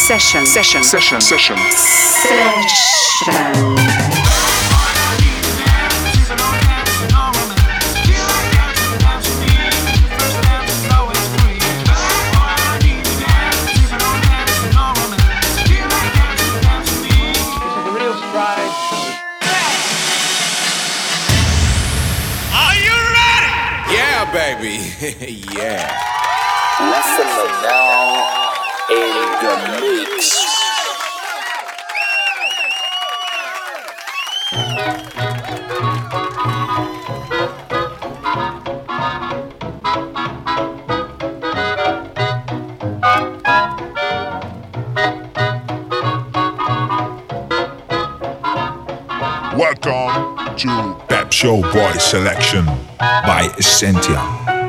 Session. Session. session, session. Session. Selection by Essentia.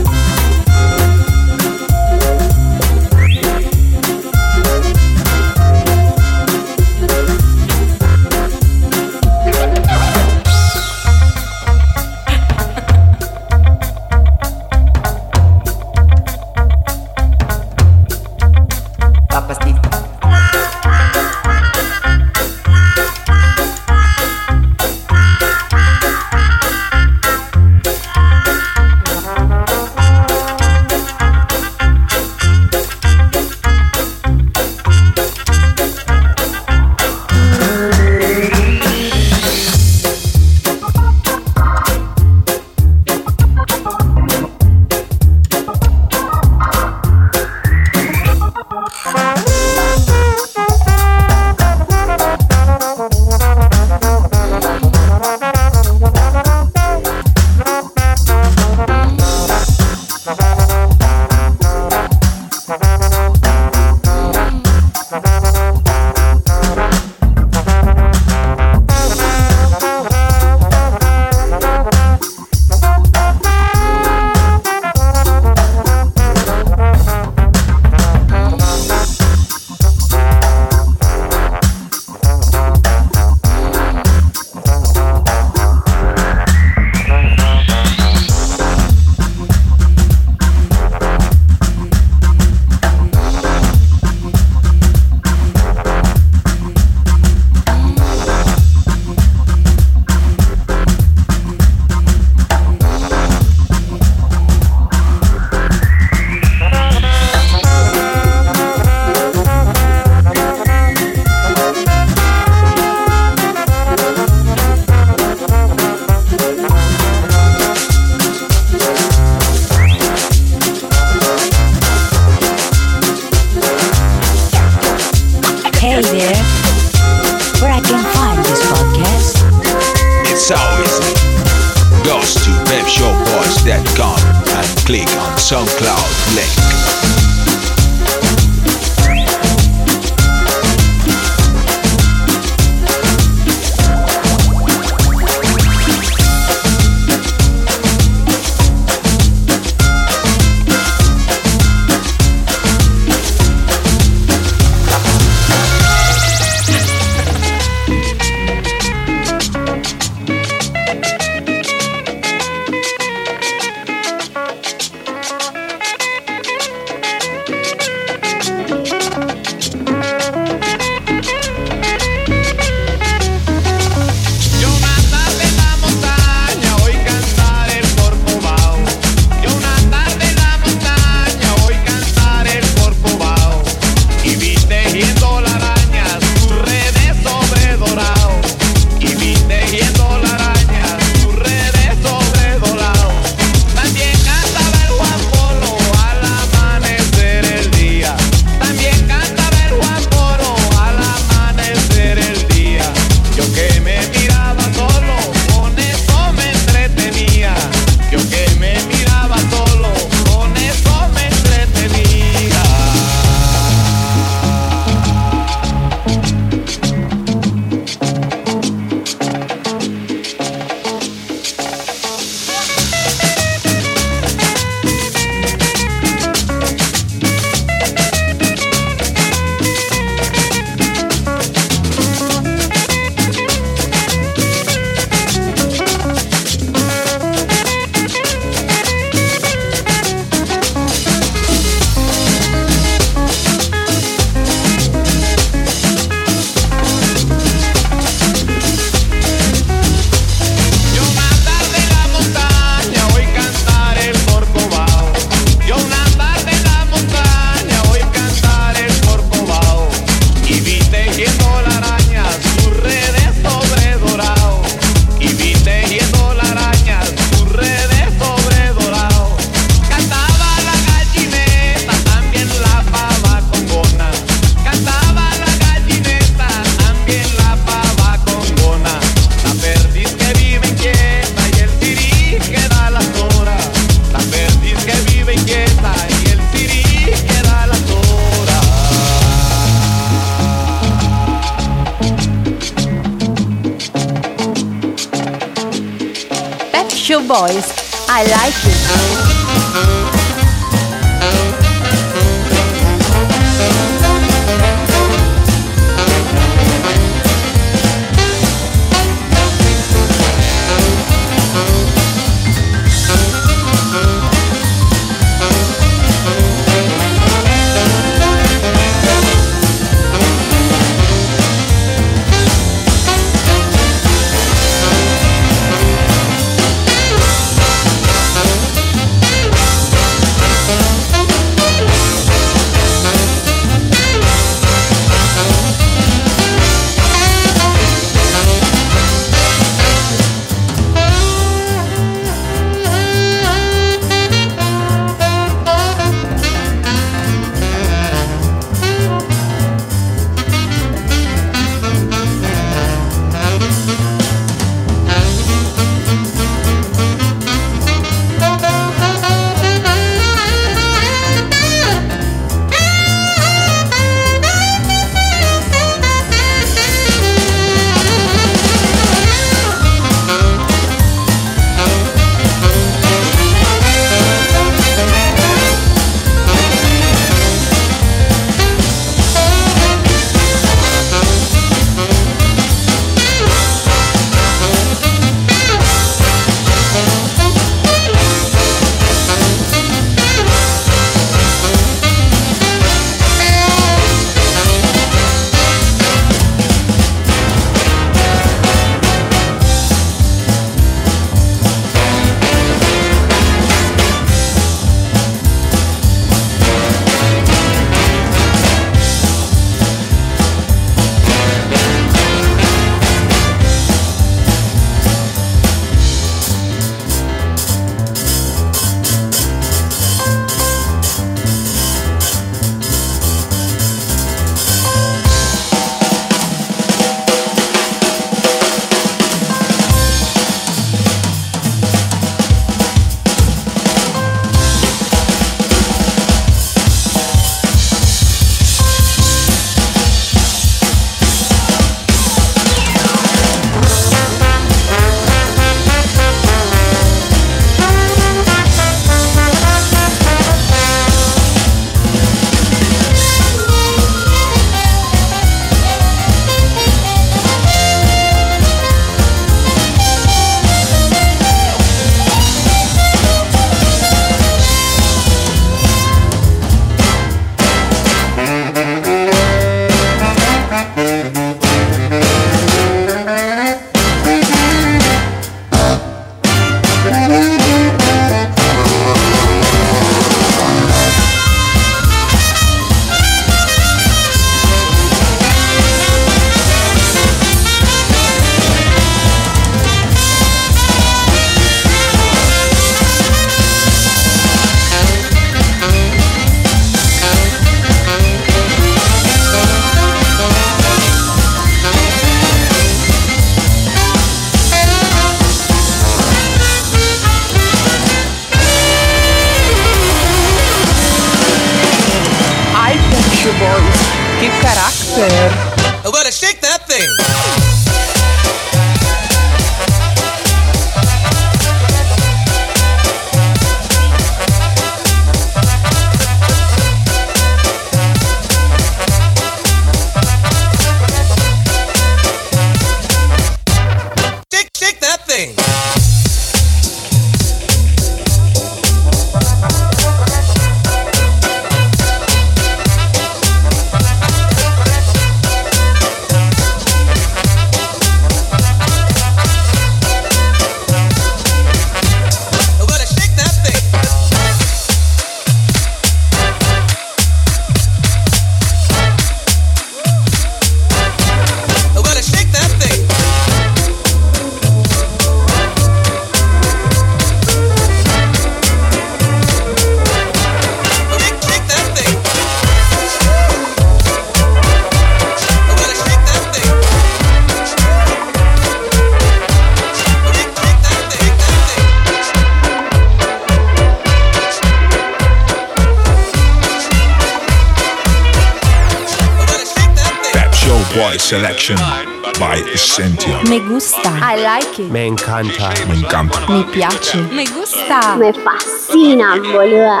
Sentia. Me gusta. I like it. Me encanta. Me encanta. Me piace. Me gusta. Me fascina, boluda.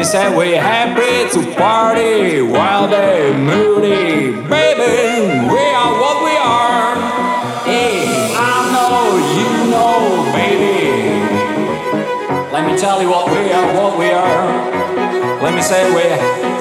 me said we happy to party while they moody. Baby, we are what we are. Hey, I know you know, baby. Let me tell you what we are, what we are. Let me say we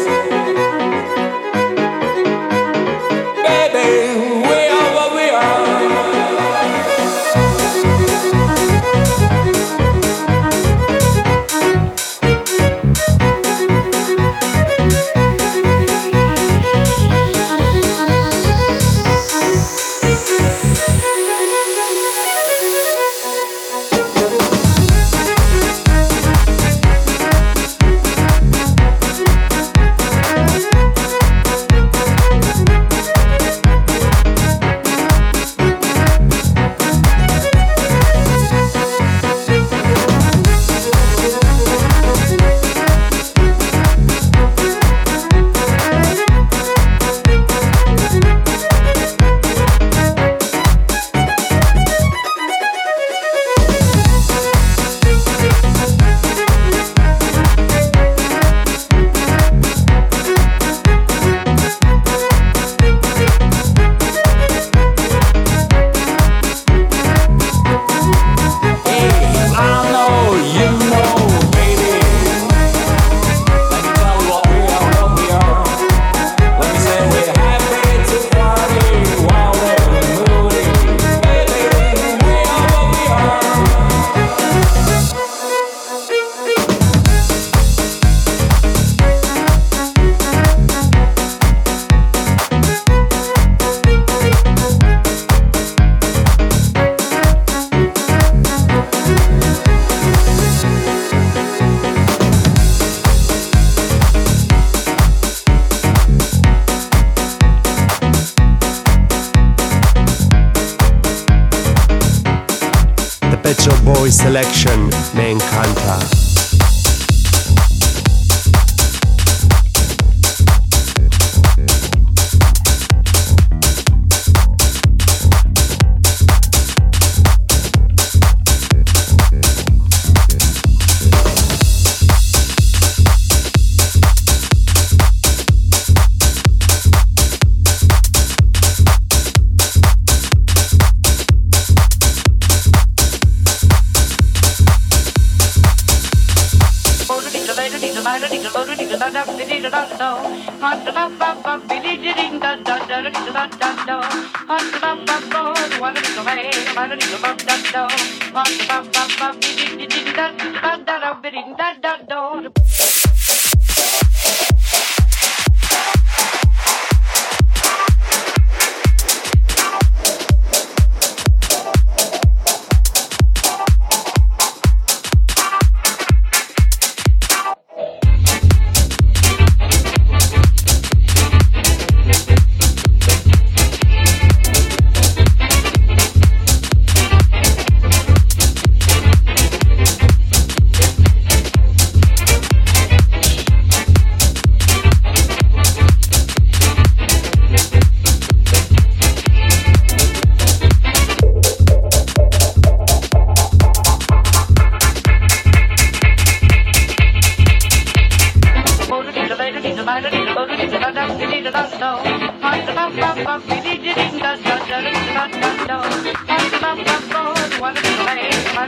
selection, Me Encanta. Ai,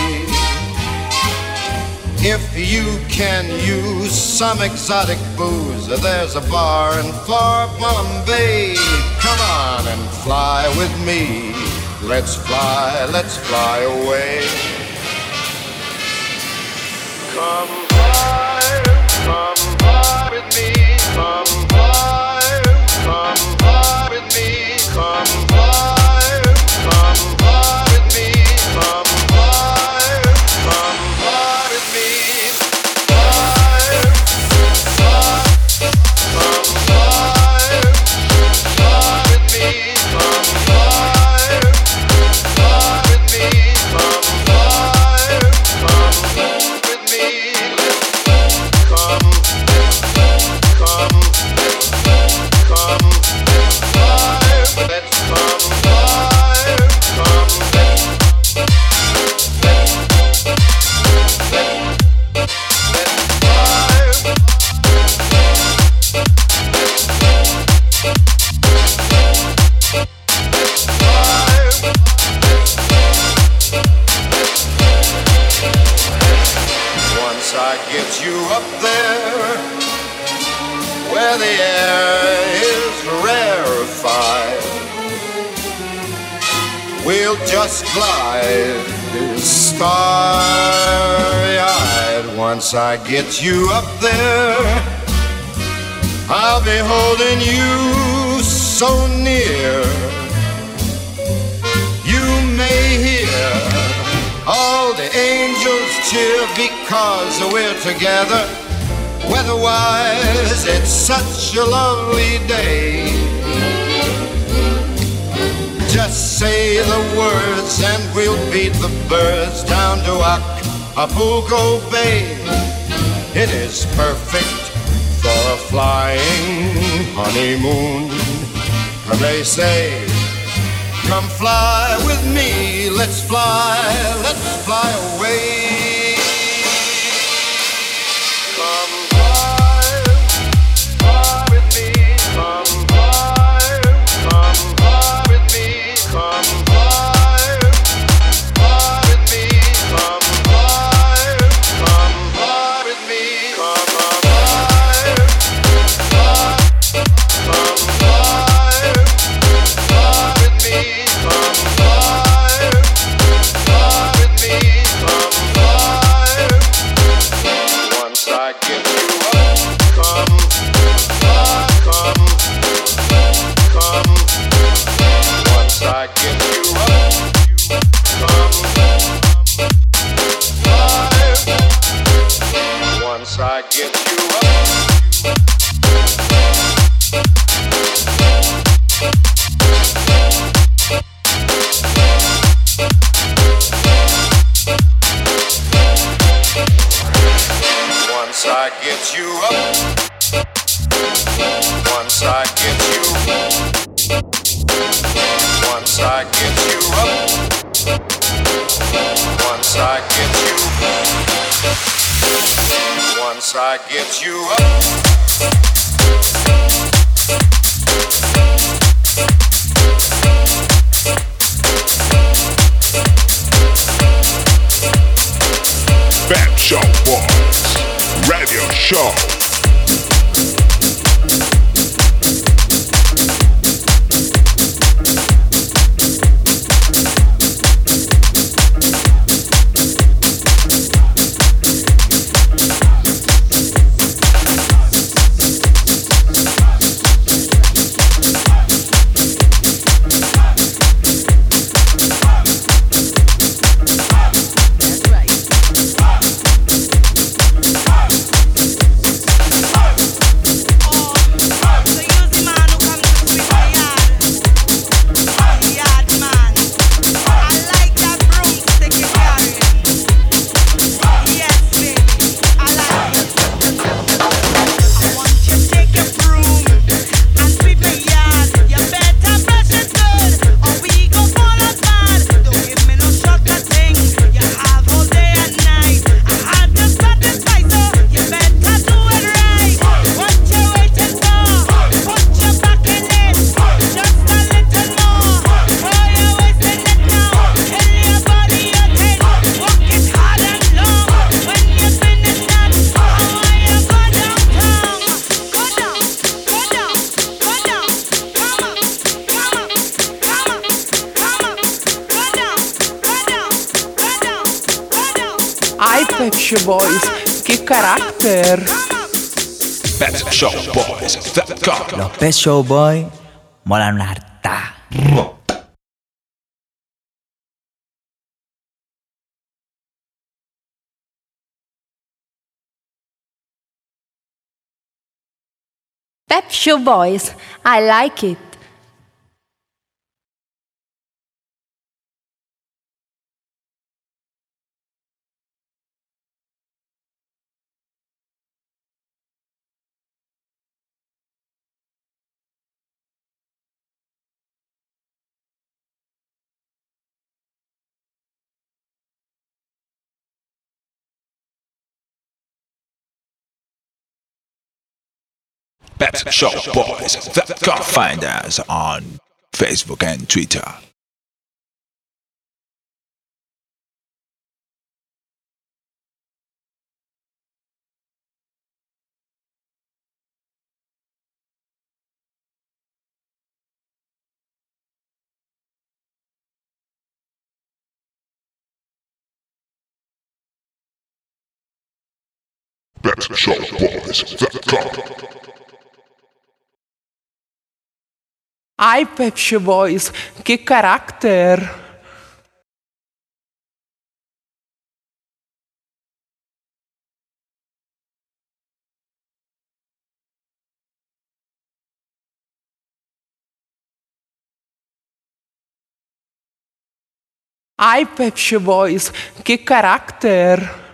If you can use some exotic booze, there's a bar in far Bombay. Come on and fly with me. Let's fly, let's fly away. Come I get you up there where the air is rarefied. We'll just glide starry eyed. Once I get you up there, I'll be holding you so near. You may hear all the angels cheer because we're together. Weatherwise, it's such a lovely day. Just say the words and we'll beat the birds down to Acapulco Bay. It is perfect for a flying honeymoon. Come they say, come fly with me, let's fly, let's fly away. Once I get you up. Show Boys Radio Show. Pet Shop Boys, che carattere! Pet Show Boys. That Los Pet Show Boy molan una harta. Pep Show Boys, I like it. Pet Shop Boys. That Find us on Facebook and Twitter. Pet Shop Boys. That Ai, Pet Shop Boys, che carattere! Ai, Pet Shop Boys, che carattere!